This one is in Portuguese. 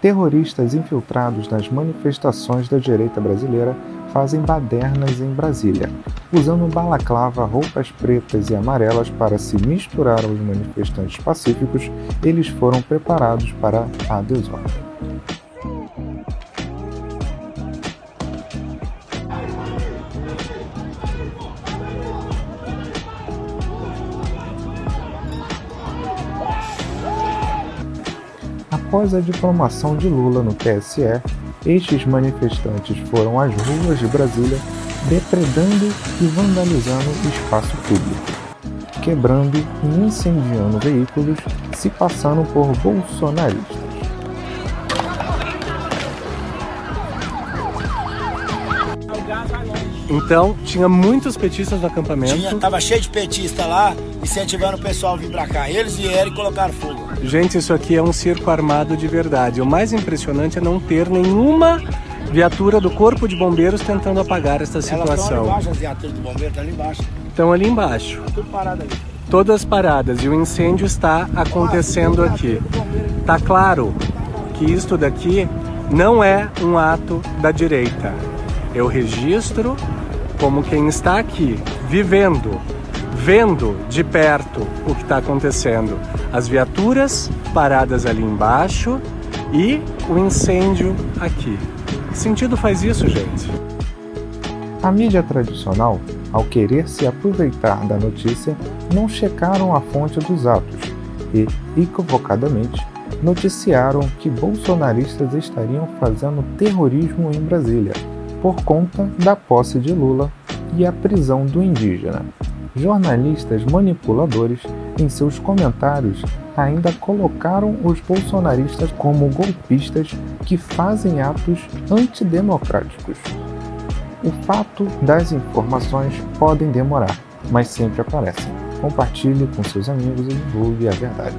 Terroristas infiltrados nas manifestações da direita brasileira fazem badernas em Brasília, usando balaclava, roupas pretas e amarelas para se misturar aos manifestantes pacíficos, eles foram preparados para a desordem. Após a diplomação de Lula no TSE, estes manifestantes foram às ruas de Brasília depredando e vandalizando o espaço público, quebrando e incendiando veículos, se passando por bolsonaristas. Então, tinha muitos petistas no acampamento. Tinha, tava cheio de petista lá, incentivando o pessoal a vir pra cá. Eles vieram e colocaram fogo. Gente, isso aqui é um circo armado de verdade. O mais impressionante é não ter nenhuma viatura do Corpo de Bombeiros tentando apagar esta situação. Elas estão ali embaixo, as viaturas do bombeiro estão ali embaixo. Estão ali embaixo. Tudo parado ali. Todas paradas e o incêndio está acontecendo aqui. Tá claro que isto daqui não é um ato da direita. Eu registro como quem está aqui, vivendo, vendo de perto o que está acontecendo. As viaturas paradas ali embaixo e o incêndio aqui. Que sentido faz isso, gente? A mídia tradicional, ao querer se aproveitar da notícia, não checaram a fonte dos atos e, equivocadamente, noticiaram que bolsonaristas estariam fazendo terrorismo em Brasília por conta da posse de Lula e a prisão do indígena. Jornalistas manipuladores, em seus comentários, ainda colocaram os bolsonaristas como golpistas que fazem atos antidemocráticos. O fato das informações podem demorar, mas sempre aparecem. Compartilhe com seus amigos e divulgue a verdade.